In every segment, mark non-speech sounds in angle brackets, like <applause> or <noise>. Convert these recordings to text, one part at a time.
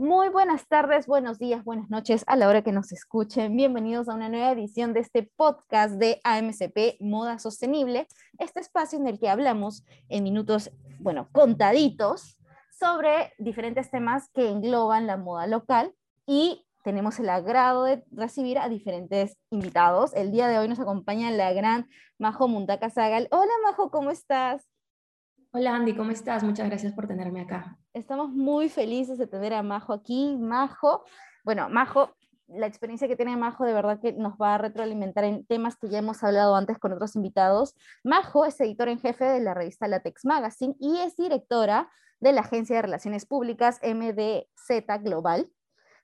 Muy buenas tardes, buenos días, buenas noches a la hora que nos escuchen. Bienvenidos a una nueva edición de este podcast de AMCP Moda Sostenible, este espacio en el que hablamos en minutos, bueno, contaditos sobre diferentes temas que engloban la moda local y tenemos el agrado de recibir a diferentes invitados. El día de hoy nos acompaña la gran Majo Muntaka Zagal. Hola Majo, ¿cómo estás? Hola Andy, ¿cómo estás? Muchas gracias por tenerme acá. Estamos muy felices de tener a Majo aquí. Majo, bueno, Majo, la experiencia que tiene Majo de verdad que nos va a retroalimentar en temas que ya hemos hablado antes con otros invitados. Majo es editora en jefe de la revista Latex Magazine y es directora de la Agencia de Relaciones Públicas MDZ Global.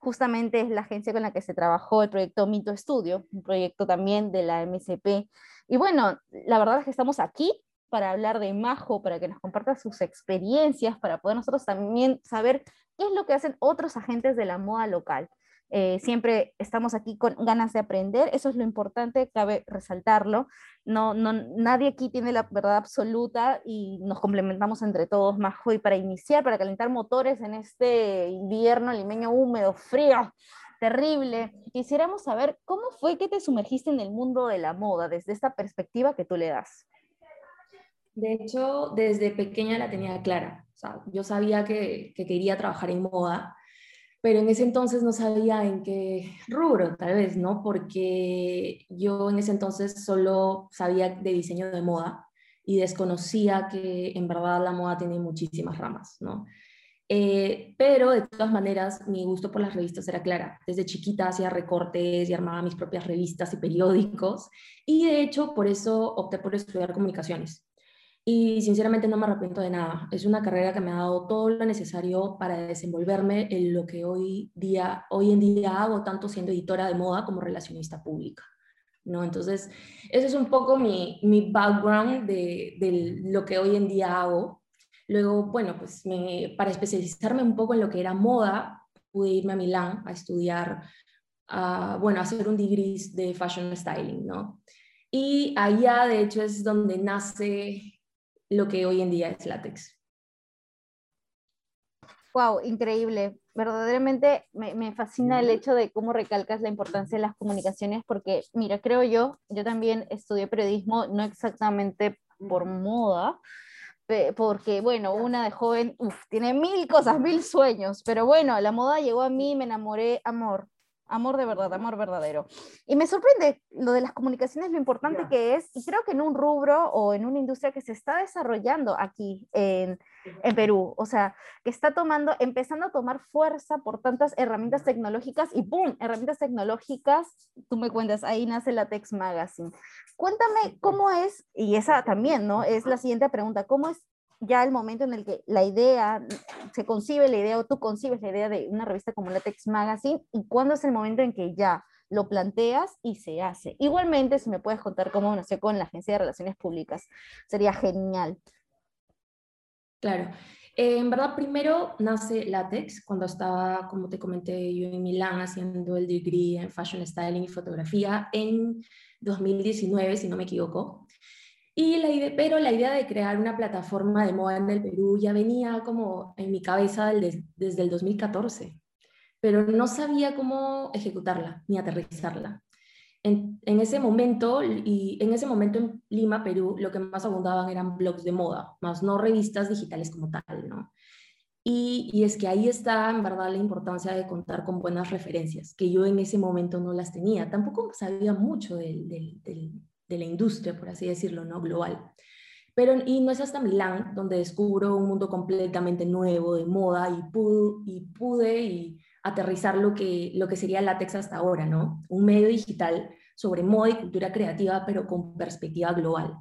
Justamente es la agencia con la que se trabajó el proyecto Mito Studio, un proyecto también de la MSP. Y bueno, la verdad es que estamos aquí para hablar de Majo, para que nos comparta sus experiencias, para poder nosotros también saber qué es lo que hacen otros agentes de la moda local. Eh, siempre estamos aquí con ganas de aprender, eso es lo importante, cabe resaltarlo. No, no, nadie aquí tiene la verdad absoluta y nos complementamos entre todos, Majo. Y para iniciar, para calentar motores en este invierno limeño húmedo, frío, terrible, quisiéramos saber cómo fue que te sumergiste en el mundo de la moda desde esta perspectiva que tú le das. De hecho, desde pequeña la tenía clara. O sea, yo sabía que, quería trabajar en moda, pero en ese entonces no sabía en qué rubro, tal vez, ¿no? Porque yo en ese entonces solo sabía de diseño de moda y desconocía que en verdad la moda tiene muchísimas ramas, ¿no? Eh, pero de todas maneras, mi gusto por las revistas era clara. Desde chiquita hacía recortes y armaba mis propias revistas y periódicos. Y de hecho, por eso opté por estudiar comunicaciones y sinceramente no me arrepiento de nada. Es una carrera que me ha dado todo lo necesario para desenvolverme en lo que hoy, día, hoy en día hago, tanto siendo editora de moda como relacionista pública. ¿no? Entonces, ese es un poco mi, mi background de, de, lo que hoy en día hago. Luego, bueno, pues me, para especializarme un poco en lo que era moda, pude irme a Milán a estudiar, a, bueno, a hacer un degree de fashion styling, ¿no? Y allá, de hecho, es donde nace lo que hoy en día es látex. Wow, increíble. Verdaderamente me, fascina el hecho de cómo recalcas la importancia de las comunicaciones, porque, mira, creo yo, yo también estudié periodismo, no exactamente por moda, porque, bueno, una de joven, tiene mil cosas, mil sueños, pero bueno, la moda llegó a mí, me enamoré, amor, amor de verdad, amor verdadero. Y me sorprende lo de las comunicaciones, lo importante que es, y creo que en un rubro o en una industria que se está desarrollando aquí en, en, Perú, o sea, que está tomando, empezando a tomar fuerza por tantas herramientas tecnológicas y ¡pum! Herramientas tecnológicas, tú me cuentas, ahí nace la Tex Magazine. Cuéntame cómo es, y esa también, ¿no? Es la siguiente pregunta, ¿cómo es ya el momento en el que la idea, se concibe la idea o tú concibes la idea de una revista como Latex Magazine y cuándo es el momento en que ya lo planteas y se hace. Igualmente, si me puedes contar cómo nació con la Agencia de Relaciones Públicas, sería genial. Claro. Eh, en verdad, primero nace Latex, cuando estaba, como te comenté, yo en Milán haciendo el degree en Fashion Styling y Fotografía en 2019, si no me equivoco. Y la idea, pero la idea de crear una plataforma de moda en el Perú ya venía como en mi cabeza desde el 2014, pero no sabía cómo ejecutarla ni aterrizarla. En, en, ese momento, y en ese momento en Lima, Perú, lo que más abundaban eran blogs de moda, más no revistas digitales como tal, ¿no? Y, y, es que ahí está, en verdad, la importancia de contar con buenas referencias, que yo en ese momento no las tenía. Tampoco sabía mucho del, del, de la industria, por así decirlo, ¿no? Global. Pero, y no es hasta Milán donde descubro un mundo completamente nuevo de moda y pude, y pude y aterrizar lo que, lo que sería látex hasta ahora, ¿no? Un medio digital sobre moda y cultura creativa, pero con perspectiva global.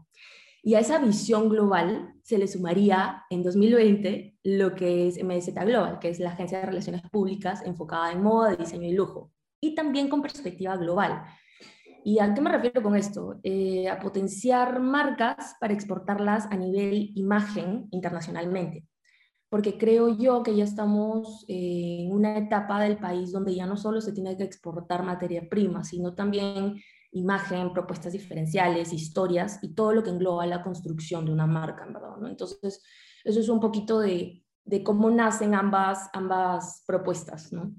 Y a esa visión global se le sumaría en 2020 lo que es MZ Global, que es la agencia de relaciones públicas enfocada en moda, diseño y lujo, y también con perspectiva global, ¿Y a qué me refiero con esto? Eh, a potenciar marcas para exportarlas a nivel imagen internacionalmente. Porque creo yo que ya estamos en una etapa del país donde ya no solo se tiene que exportar materia prima, sino también imagen, propuestas diferenciales, historias y todo lo que engloba la construcción de una marca, ¿verdad? Entonces, eso es un poquito de, de cómo nacen ambas, ambas propuestas, ¿no?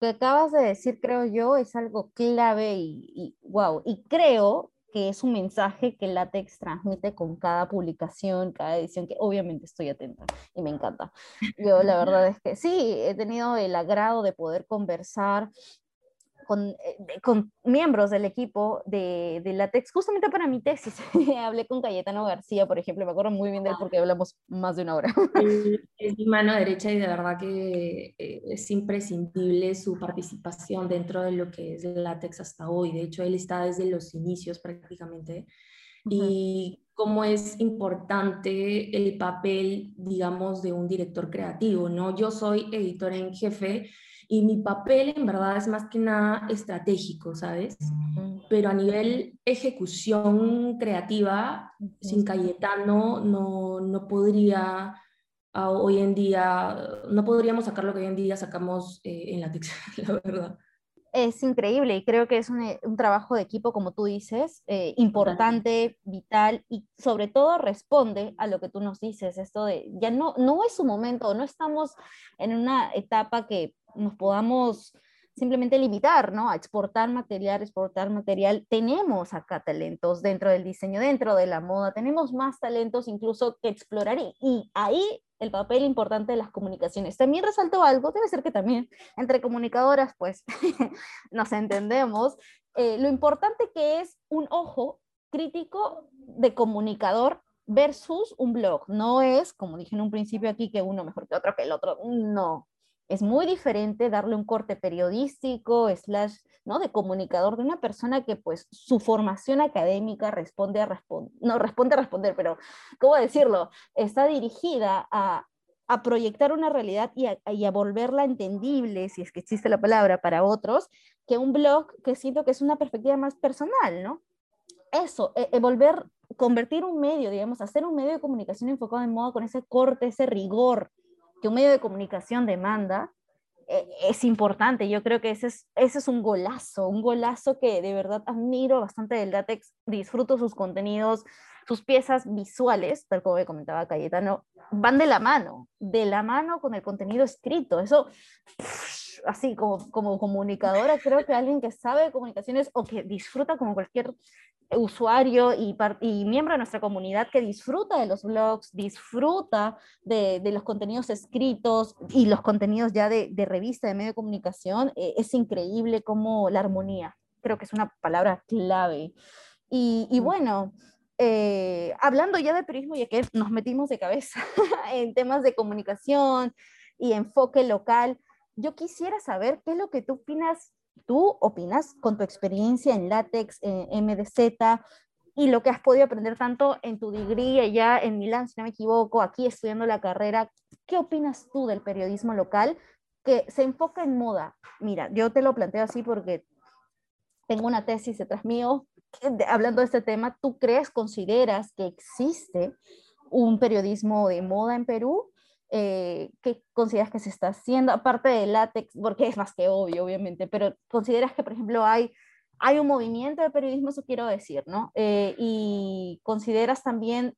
Que acabas de decir, creo yo, es algo clave y, y wow, y creo que es un mensaje que Latex transmite con cada publicación, cada edición, que obviamente estoy atenta y me encanta. Yo la verdad <laughs> es que sí, he tenido el agrado de poder conversar con, eh, con, miembros del equipo de, de, LaTeX, justamente para mi tesis. <laughs> Hablé con Cayetano García, por ejemplo, me acuerdo muy bien de él porque hablamos más de una hora. <laughs> Es mi mano derecha y de verdad que eh, es imprescindible su participación dentro de lo que es LaTeX hasta hoy. De hecho, él está desde los inicios prácticamente. Y cómo es importante el papel, digamos, de un director creativo, ¿no? Yo soy editor en jefe y mi papel en verdad es más que nada estratégico, ¿sabes? Pero a nivel ejecución creativa, sin Cayetano no, no podría hoy en día, no podríamos sacar lo que hoy en día sacamos eh, en la <laughs> la verdad. Es increíble y creo que es un, un trabajo de equipo, como tú dices, eh, importante, vital y sobre todo responde a lo que tú nos dices, esto de ya no, no es su momento, no estamos en una etapa que nos podamos simplemente limitar, ¿no? A exportar material, exportar material. Tenemos acá talentos dentro del diseño, dentro de la moda, tenemos más talentos incluso que explorar y, ahí el papel importante de las comunicaciones. También resalto algo, debe ser que también entre comunicadoras, pues <laughs> nos entendemos, eh, lo importante que es un ojo crítico de comunicador versus un blog. No es, como dije en un principio aquí, que uno mejor que otro, que el otro. No, es muy diferente darle un corte periodístico, slash, ¿no? De comunicador de una persona que pues su formación académica responde a responder, no responde a responder, pero ¿cómo decirlo? Está dirigida a, a proyectar una realidad y a, y a, volverla entendible, si es que existe la palabra, para otros, que un blog que siento que es una perspectiva más personal, ¿no? Eso, e, e volver, convertir un medio, digamos, hacer un medio de comunicación enfocado en moda con ese corte, ese rigor, que un medio de comunicación demanda, eh, es importante. Yo creo que ese es, ese es un golazo, un golazo que de verdad admiro bastante del Latex, disfruto sus contenidos, sus piezas visuales, tal como me comentaba Cayetano, van de la mano, de la mano con el contenido escrito. Eso, así como, como comunicadora, creo que alguien que sabe de comunicaciones o que disfruta como cualquier usuario y, y, miembro de nuestra comunidad que disfruta de los blogs, disfruta de, de los contenidos escritos y los contenidos ya de, de revista, de medio de comunicación, eh, es increíble como la armonía. Creo que es una palabra clave. Y, y bueno, eh, hablando ya de turismo, ya que nos metimos de cabeza <laughs> en temas de comunicación y enfoque local, yo quisiera saber qué es lo que tú opinas tú opinas con tu experiencia en látex, en MDZ y lo que has podido aprender tanto en tu degree allá en Milán, si no me equivoco, aquí estudiando la carrera. ¿Qué opinas tú del periodismo local que se enfoca en moda? Mira, yo te lo planteo así porque tengo una tesis detrás mío hablando de este tema. ¿Tú crees, consideras que existe un periodismo de moda en Perú? Eh, ¿qué consideras que se está haciendo? Aparte del látex, porque es más que obvio, obviamente, pero consideras que, por ejemplo, hay, hay un movimiento de periodismo, eso quiero decir, ¿no? Eh, y consideras también,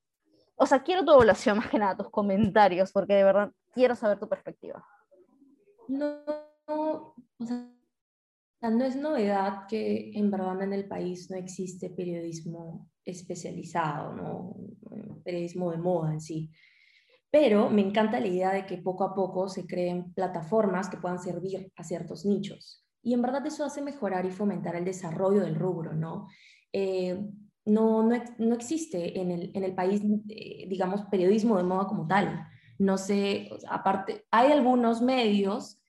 o sea, quiero tu evaluación <laughs> más que nada, tus comentarios, porque de verdad quiero saber tu perspectiva. No, no o sea, no es novedad que en verdad en el país no existe periodismo especializado, ¿no? Periodismo de moda en sí pero me encanta la idea de que poco a poco se creen plataformas que puedan servir a ciertos nichos. Y en verdad eso hace mejorar y fomentar el desarrollo del rubro, ¿no? Eh, no, no, no, existe en el, en el país, eh, digamos, periodismo de moda como tal. No sé, aparte, hay algunos medios,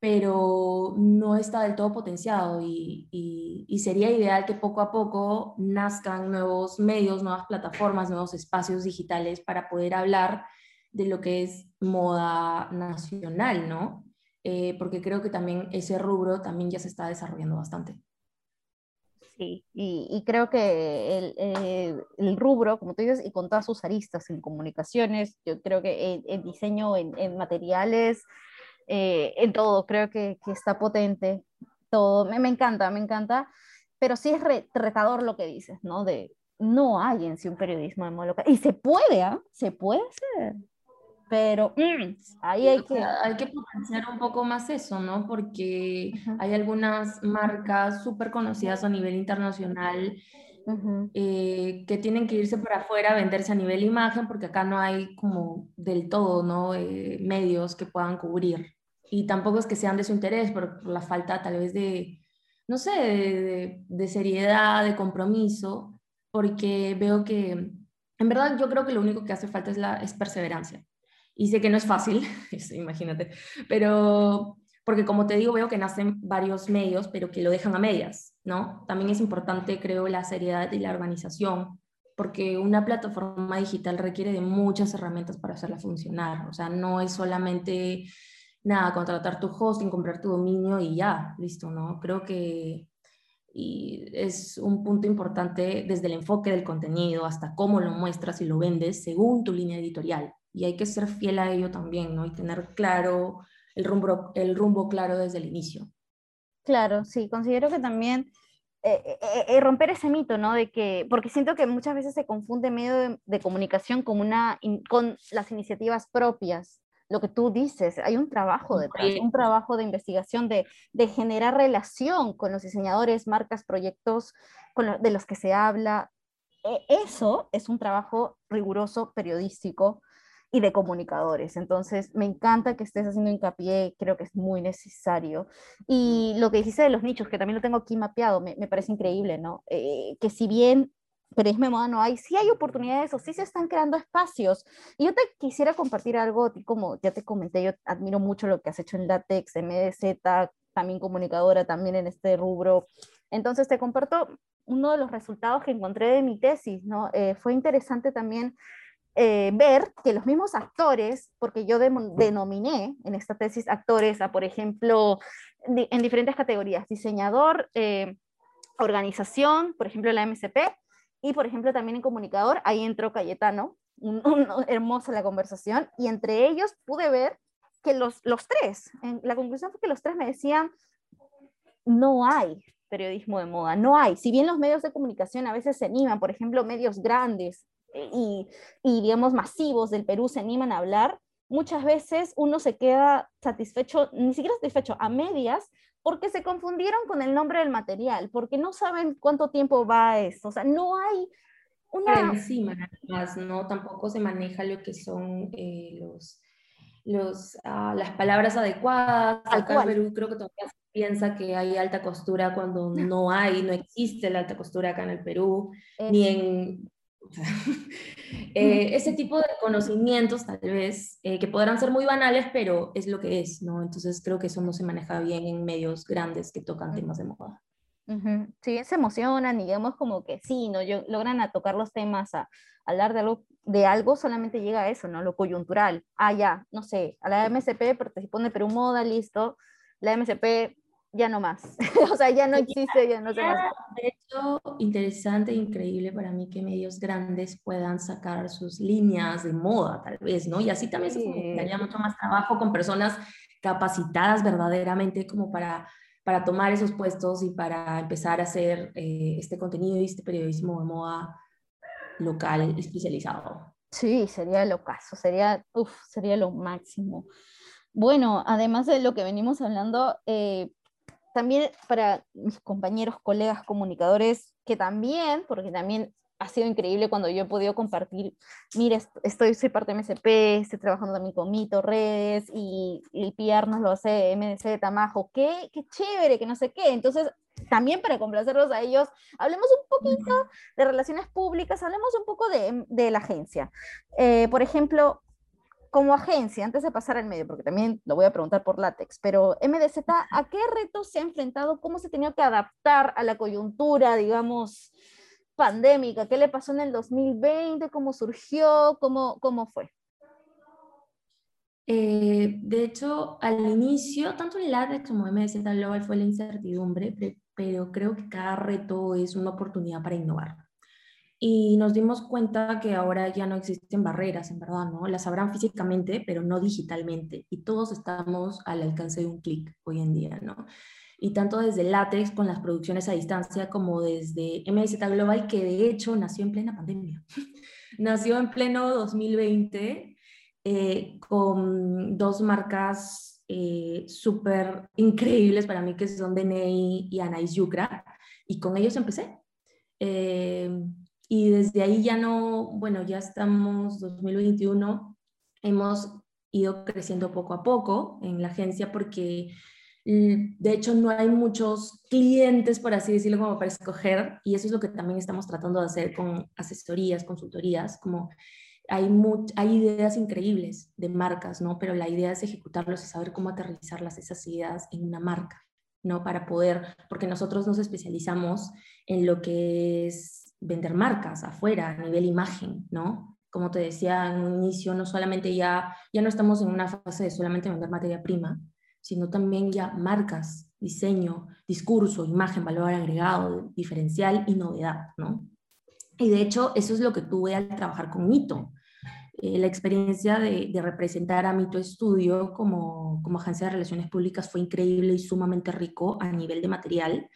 pero no está del todo potenciado y, y, y, sería ideal que poco a poco nazcan nuevos medios, nuevas plataformas, nuevos espacios digitales para poder hablar de lo que es moda nacional, ¿no? Eh, porque creo que también ese rubro también ya se está desarrollando bastante. Sí, y, creo que el, eh, el, rubro, como tú dices, y con todas sus aristas en comunicaciones, yo creo que en, diseño, en, materiales, eh, en todo, creo que, está potente, todo, me, encanta, me encanta, pero sí es retador lo que dices, ¿no? De no hay en sí un periodismo de modo local, y se puede, ¿ah? Se puede hacer. Pero mm, ahí hay que... Hay que potenciar un poco más eso, ¿no? Porque hay algunas marcas súper conocidas a nivel internacional eh, que tienen que irse para afuera a venderse a nivel imagen porque acá no hay como del todo, ¿no? Eh, medios que puedan cubrir. Y tampoco es que sean de su interés por, la falta tal vez de, no sé, de, de seriedad, de compromiso, porque veo que, en verdad yo creo que lo único que hace falta es, la, es perseverancia. Y sé que no es fácil, <laughs> imagínate, pero porque como te digo, veo que nacen varios medios, pero que lo dejan a medias, ¿no? También es importante, creo, la seriedad y la organización, porque una plataforma digital requiere de muchas herramientas para hacerla funcionar, o sea, no es solamente, nada, contratar tu hosting, comprar tu dominio y ya, listo, ¿no? Creo que y es un punto importante desde el enfoque del contenido hasta cómo lo muestras y lo vendes según tu línea editorial. Y hay que ser fiel a ello también, ¿no? Y tener claro el rumbo, el rumbo claro desde el inicio. Claro, sí, considero que también eh, eh, eh, romper ese mito, ¿no? De que, porque siento que muchas veces se confunde medio de, comunicación con, una, con las iniciativas propias. Lo que tú dices, hay un trabajo detrás, un trabajo de investigación, de, de generar relación con los diseñadores, marcas, proyectos con de los que se habla. E, eso es un trabajo riguroso, periodístico, y de comunicadores. Entonces, me encanta que estés haciendo hincapié, creo que es muy necesario. Y lo que dijiste de los nichos, que también lo tengo aquí mapeado, me, me parece increíble, ¿no? Eh, que si bien periodismo de moda no hay, sí hay oportunidades o sí se están creando espacios. Y yo te quisiera compartir algo, como ya te comenté, yo admiro mucho lo que has hecho en Latex, MDZ, también comunicadora, también en este rubro. Entonces te comparto uno de los resultados que encontré de mi tesis, ¿no? Eh, fue interesante también eh, ver que los mismos actores, porque yo denominé en esta tesis actores a, por ejemplo, en diferentes categorías, diseñador, eh, organización, por ejemplo, la MCP, y por ejemplo también en comunicador, ahí entró Cayetano, <laughs> un, hermosa la conversación, y entre ellos pude ver que los, los tres, en, la conclusión fue que los tres me decían, no hay periodismo de moda, no hay, si bien los medios de comunicación a veces se animan, por ejemplo, medios grandes, y, digamos, masivos del Perú se animan a hablar, muchas veces uno se queda satisfecho, ni siquiera satisfecho, a medias, porque se confundieron con el nombre del material, porque no saben cuánto tiempo va esto. O sea, no hay una... encima, más, ¿no? Tampoco se maneja lo que son eh, los, los, ah, las palabras adecuadas. Acá en Perú creo que todavía se piensa que hay alta costura cuando <laughs> no hay, no existe la alta costura acá en el Perú, ni en <laughs> eh, ese tipo de conocimientos tal vez, eh, que podrán ser muy banales, pero es lo que es, ¿no? Entonces creo que eso no se maneja bien en medios grandes que tocan temas de moda. Sí, se emocionan, digamos como que sí, ¿no? Yo, logran a tocar los temas, a, hablar de algo, de algo, solamente llega a eso, ¿no? Lo coyuntural. Ah, ya, no sé, a la MSP participó en Perú Moda, listo. La MSP ya no más. <laughs> o sea, ya no existe, ya no se más. De hecho, interesante e increíble para mí que medios grandes puedan sacar sus líneas de moda, tal vez, ¿no? Y así también se daría mucho más trabajo con personas capacitadas verdaderamente como para, para tomar esos puestos y para empezar a hacer eh, este contenido y este periodismo de moda local especializado. Sí, sería lo caso, sería, uf, sería lo máximo. Bueno, además de lo que venimos hablando, eh, también para mis compañeros, colegas, comunicadores, que también, porque también ha sido increíble cuando yo he podido compartir, mire, estoy, soy parte de MSP, estoy trabajando también con Mito, redes, y, el PR nos lo hace MDC de Tamajo, qué, qué chévere, que no sé qué. Entonces, también para complacerlos a ellos, hablemos un poquito de relaciones públicas, hablemos un poco de, de la agencia. Eh, por ejemplo, como agencia, antes de pasar al medio, porque también lo voy a preguntar por látex, pero MDZ, ¿a qué retos se ha enfrentado? ¿Cómo se ha tenido que adaptar a la coyuntura, digamos, pandémica? ¿Qué le pasó en el 2020? ¿Cómo surgió? ¿Cómo, cómo fue? Eh, de hecho, al inicio, tanto en LATEX como MDZ Global fue la incertidumbre, pero creo que cada reto es una oportunidad para innovar y nos dimos cuenta que ahora ya no existen barreras, en verdad, ¿no? Las habrán físicamente, pero no digitalmente, y todos estamos al alcance de un clic hoy en día, ¿no? Y tanto desde Látex con las producciones a distancia como desde MZ Global, que de hecho nació en plena pandemia. <laughs> nació en pleno 2020 eh, con dos marcas eh, súper increíbles para mí, que son Deney y Anais Yucra, y con ellos empecé. Eh, y desde ahí ya no, bueno, ya estamos 2021, hemos ido creciendo poco a poco en la agencia porque mm, de hecho no hay muchos clientes, por así decirlo, como para escoger, y eso es lo que también estamos tratando de hacer con asesorías, consultorías, como hay, hay ideas increíbles de marcas, ¿no? Pero la idea es ejecutarlos y saber cómo aterrizarlas esas ideas en una marca, ¿no? Para poder, porque nosotros nos especializamos en lo que es vender marcas afuera, a nivel imagen, ¿no? Como te decía en un inicio, no solamente ya, ya no estamos en una fase de solamente vender materia prima, sino también ya marcas, diseño, discurso, imagen, valor agregado, diferencial y novedad, ¿no? Y de hecho, eso es lo que tuve al trabajar con Mito. Eh, la experiencia de, representar a Mito Estudio como, como agencia de relaciones públicas fue increíble y sumamente rico a nivel de material,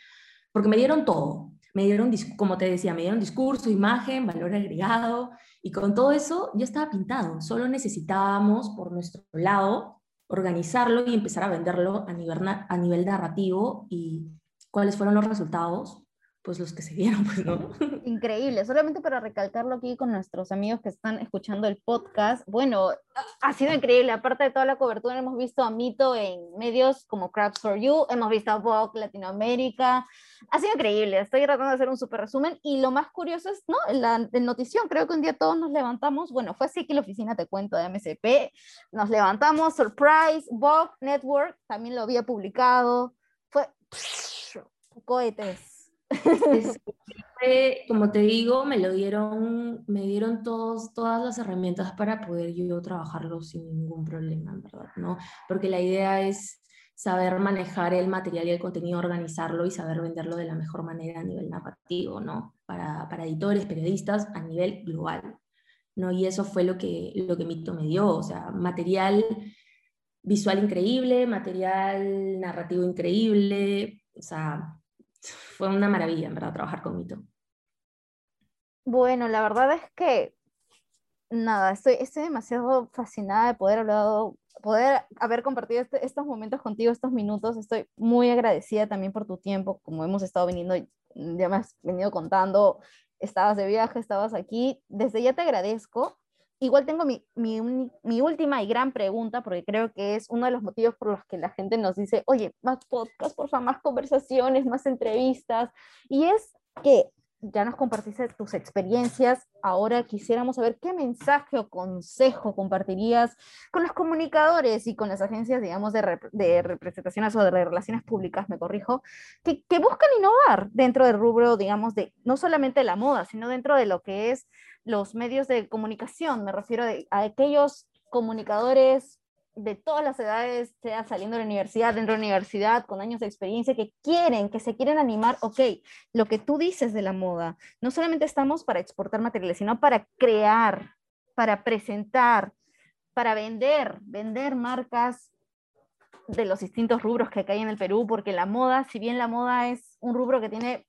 porque me dieron todo. Me dieron, como te decía, me dieron discurso, imagen, valor agregado, y con todo eso ya estaba pintado. Solo necesitábamos, por nuestro lado, organizarlo y empezar a venderlo a nivel, a nivel narrativo y cuáles fueron los resultados pues los que se vieron, pues no. <laughs> Increíble, solamente para recalcarlo aquí con nuestros amigos que están escuchando el podcast, bueno, ha sido increíble, aparte de toda la cobertura, hemos visto a Mito en medios como Crafts for You, hemos visto a Vogue Latinoamérica, ha sido increíble, estoy tratando de hacer un super resumen y lo más curioso es, ¿no? La, la notición, creo que un día todos nos levantamos, bueno, fue así que la oficina, te cuento, de MSP, nos levantamos, Surprise, Vogue Network, también lo había publicado, fue cohetes como te digo, me lo dieron, me dieron todos, todas las herramientas para poder yo trabajarlo sin ningún problema, verdad, ¿no? Porque la idea es saber manejar el material y el contenido, organizarlo y saber venderlo de la mejor manera a nivel narrativo, ¿no? Para, para editores, periodistas, a nivel global, ¿no? Y eso fue lo que, lo que Mito me dio, o sea, material visual increíble, material narrativo increíble, o sea, fue una maravilla, en verdad, trabajar con Mito. Bueno, la verdad es que, nada, estoy, estoy demasiado fascinada de poder, hablado, poder haber compartido este, estos momentos contigo, estos minutos. Estoy muy agradecida también por tu tiempo, como hemos estado viniendo, ya me has venido contando, estabas de viaje, estabas aquí. Desde ya te agradezco. Igual tengo mi, mi, última y gran pregunta, porque creo que es uno de los motivos por los que la gente nos dice, oye, más podcast, por favor, más conversaciones, más entrevistas. Y es que ya nos compartiste tus experiencias, ahora quisiéramos saber qué mensaje o consejo compartirías con los comunicadores y con las agencias, digamos, de, de representaciones o de relaciones públicas, me corrijo, que, que buscan innovar dentro del rubro, digamos, de no solamente la moda, sino dentro de lo que es los medios de comunicación, me refiero a aquellos comunicadores de todas las edades, sea saliendo de la universidad, dentro de la universidad, con años de experiencia, que quieren, que se quieren animar, ok, lo que tú dices de la moda, no solamente estamos para exportar materiales, sino para crear, para presentar, para vender, vender marcas de los distintos rubros que hay en el Perú, porque la moda, si bien la moda es un rubro que tiene,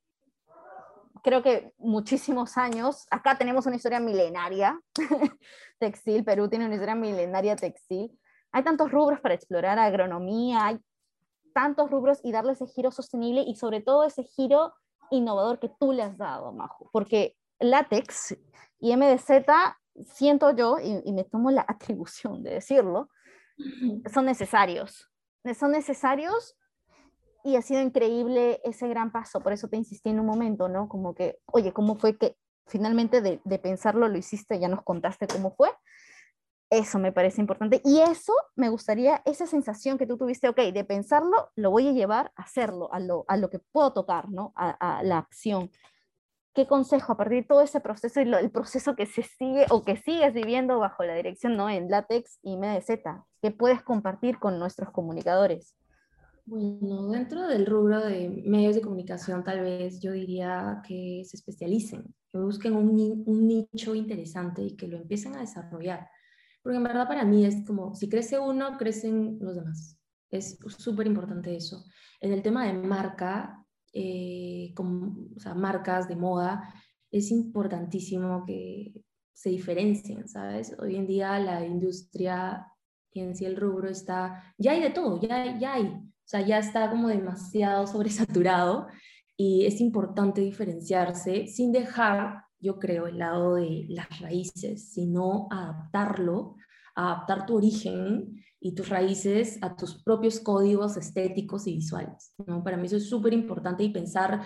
creo que muchísimos años, acá tenemos una historia milenaria <laughs> textil, Perú tiene una historia milenaria textil, hay tantos rubros para explorar, agronomía, hay tantos rubros y darle ese giro sostenible y sobre todo ese giro innovador que tú le has dado, Majo, porque látex y MDZ, siento yo, y, me tomo la <laughs> atribución de decirlo, son necesarios. Son necesarios y ha sido increíble ese gran paso, por eso te insistí en un momento, ¿no? Como que, oye, ¿cómo fue que finalmente de, de pensarlo lo hiciste, ya nos contaste cómo fue? Eso me parece importante. Y eso me gustaría, esa sensación que tú tuviste, ok, de pensarlo, lo voy a llevar a hacerlo, a lo, a lo que puedo tocar, ¿no? A, la acción. ¿Qué consejo a partir de todo ese proceso y el proceso que se sigue o que sigues viviendo bajo la dirección, ¿no? En Latex y MDZ, ¿qué puedes compartir con nuestros comunicadores? Bueno, dentro del rubro de medios de comunicación, tal vez yo diría que se especialicen, que busquen un, un nicho interesante y que lo empiecen a desarrollar porque en verdad para mí es como, si crece uno, crecen los demás. Es súper importante eso. En el tema de marca, eh, o sea, marcas de moda, es importantísimo que, se diferencien, ¿sabes? Hoy en día la industria y en sí el rubro está, ya hay de todo, ya, ya hay, o sea, ya está como demasiado <laughs> sobresaturado y es importante diferenciarse sin dejar, yo creo, el lado de las raíces, sino adaptarlo, adaptar tu origen y tus raíces a tus propios códigos estéticos y visuales. ¿no? Para mí eso es súper importante y pensar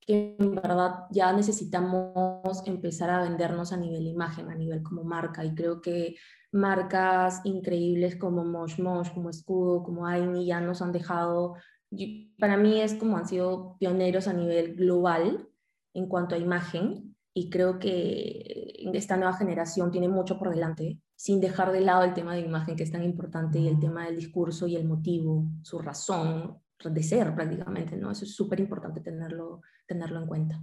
que en verdad ya necesitamos empezar a vendernos a nivel imagen, a nivel como marca. Y creo que marcas increíbles como Mosh Mosh, como Escudo, como Aini ya nos han dejado, para mí es como han sido pioneros a nivel global en cuanto a imagen. Y creo que esta nueva generación tiene mucho por delante, sin dejar de lado el tema de imagen que es tan importante y el tema del discurso y el motivo, su razón de ser prácticamente, ¿no? Eso es súper importante tenerlo tenerlo en cuenta.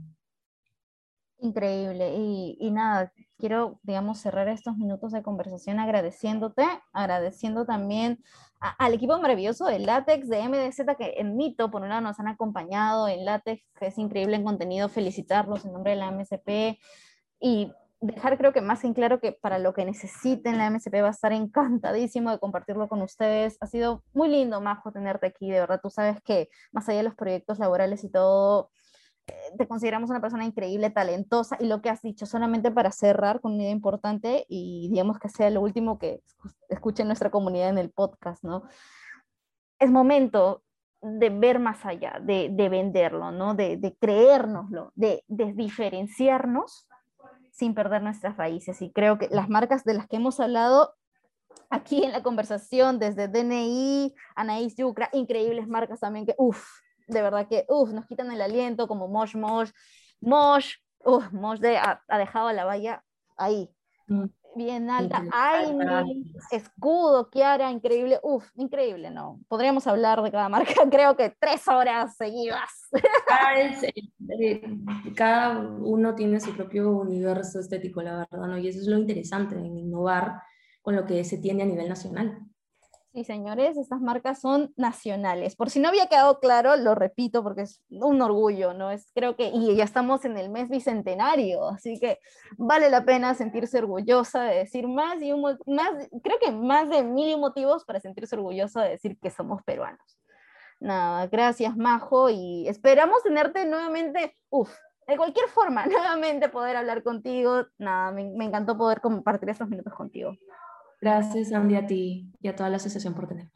Increíble. Y, nada, quiero, digamos, cerrar estos minutos de conversación agradeciéndote, agradeciendo también al equipo maravilloso de Látex, de MDZ, que en Mito, por un lado, nos han acompañado en Látex, que es increíble en contenido, felicitarlos en nombre de la MSP y dejar creo que más en claro que para lo que necesiten la MSP va a estar encantadísimo de compartirlo con ustedes. Ha sido muy lindo, Majo, tenerte aquí, de verdad. Tú sabes que más allá de los proyectos laborales y todo, te consideramos una persona increíble, talentosa, y lo que has dicho, solamente para cerrar con una idea importante y digamos que sea lo último que escuche nuestra comunidad en el podcast, ¿no? Es momento de ver más allá, de, de venderlo, ¿no? De, de creérnoslo, de, de, diferenciarnos sin perder nuestras raíces. Y creo que las marcas de las que hemos hablado aquí en la conversación, desde DNI, Anaís Yucra, increíbles marcas también que, uff, de verdad que, uff, nos quitan el aliento, como Mosh Mosh, Mosh, uff, Mosh de, ha, dejado la valla ahí, mm. bien alta, Aini, Escudo, Kiara, increíble, uff, increíble, ¿no? Podríamos hablar de cada marca, <laughs> creo que tres horas seguidas. Cada, uno tiene su propio universo estético, la verdad, ¿no? Y eso es lo interesante en innovar con lo que se tiene a nivel nacional. Sí, señores, estas marcas son nacionales. Por si no había quedado claro, lo repito porque es un orgullo, ¿no? Es creo que y ya estamos en el mes bicentenario, así que vale la pena sentirse orgullosa de decir más y un, más creo que más de mil motivos para sentirse orgullosa de decir que somos peruanos. Nada, gracias Majo y esperamos tenerte nuevamente, uff, de cualquier forma, <laughs> nuevamente poder hablar contigo. Nada, me, me encantó poder compartir estos minutos contigo. Gracias, Andy, a ti y a toda la asociación por tenerme.